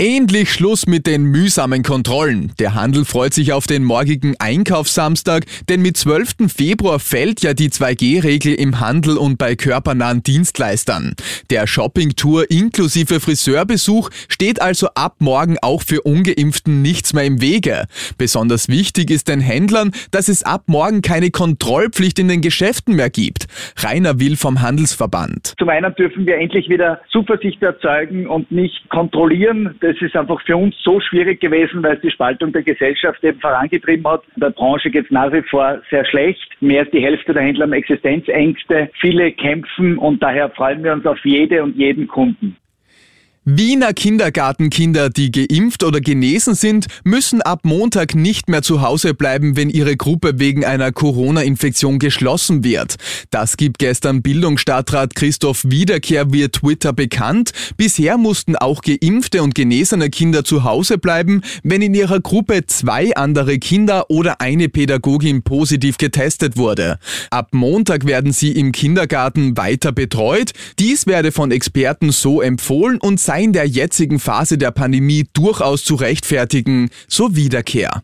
Endlich Schluss mit den mühsamen Kontrollen. Der Handel freut sich auf den morgigen Einkaufssamstag, denn mit 12. Februar fällt ja die 2G-Regel im Handel und bei körpernahen Dienstleistern. Der Shoppingtour inklusive Friseurbesuch steht also ab morgen auch für Ungeimpften nichts mehr im Wege. Besonders wichtig ist den Händlern, dass es ab morgen keine Kontrollpflicht in den Geschäften mehr gibt. Rainer Will vom Handelsverband. Zum einen dürfen wir endlich wieder Zuversicht erzeugen und nicht kontrollieren das ist einfach für uns so schwierig gewesen, weil es die Spaltung der Gesellschaft eben vorangetrieben hat. In der Branche geht es nach wie vor sehr schlecht. Mehr als die Hälfte der Händler haben Existenzängste. Viele kämpfen und daher freuen wir uns auf jede und jeden Kunden. Wiener Kindergartenkinder, die geimpft oder genesen sind, müssen ab Montag nicht mehr zu Hause bleiben, wenn ihre Gruppe wegen einer Corona-Infektion geschlossen wird. Das gibt gestern Bildungsstadtrat Christoph Wiederkehr via Twitter bekannt. Bisher mussten auch geimpfte und genesene Kinder zu Hause bleiben, wenn in ihrer Gruppe zwei andere Kinder oder eine Pädagogin positiv getestet wurde. Ab Montag werden sie im Kindergarten weiter betreut. Dies werde von Experten so empfohlen und sei in der jetzigen Phase der Pandemie durchaus zu rechtfertigen, so Wiederkehr.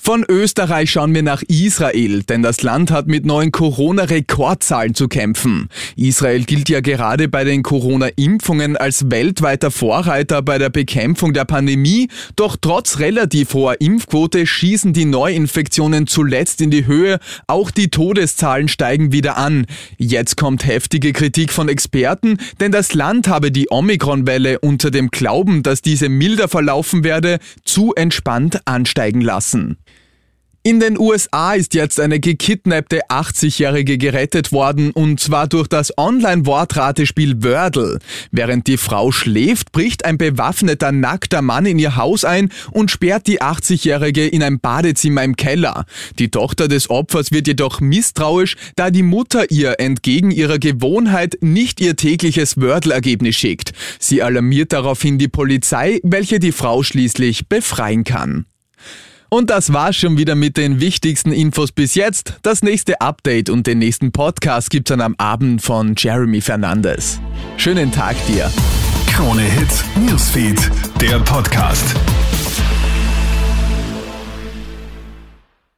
Von Österreich schauen wir nach Israel, denn das Land hat mit neuen Corona-Rekordzahlen zu kämpfen. Israel gilt ja gerade bei den Corona-Impfungen als weltweiter Vorreiter bei der Bekämpfung der Pandemie, doch trotz relativ hoher Impfquote schießen die Neuinfektionen zuletzt in die Höhe, auch die Todeszahlen steigen wieder an. Jetzt kommt heftige Kritik von Experten, denn das Land habe die Omikron-Welle unter dem Glauben, dass diese milder verlaufen werde, zu entspannt ansteigen lassen. In den USA ist jetzt eine gekidnappte 80-Jährige gerettet worden und zwar durch das Online-Wortratespiel Wordle. Während die Frau schläft, bricht ein bewaffneter, nackter Mann in ihr Haus ein und sperrt die 80-Jährige in ein Badezimmer im Keller. Die Tochter des Opfers wird jedoch misstrauisch, da die Mutter ihr entgegen ihrer Gewohnheit nicht ihr tägliches Wordle-Ergebnis schickt. Sie alarmiert daraufhin die Polizei, welche die Frau schließlich befreien kann. Und das war's schon wieder mit den wichtigsten Infos bis jetzt. Das nächste Update und den nächsten Podcast gibt's dann am Abend von Jeremy Fernandes. Schönen Tag dir. Krone Hits, Newsfeed, der Podcast.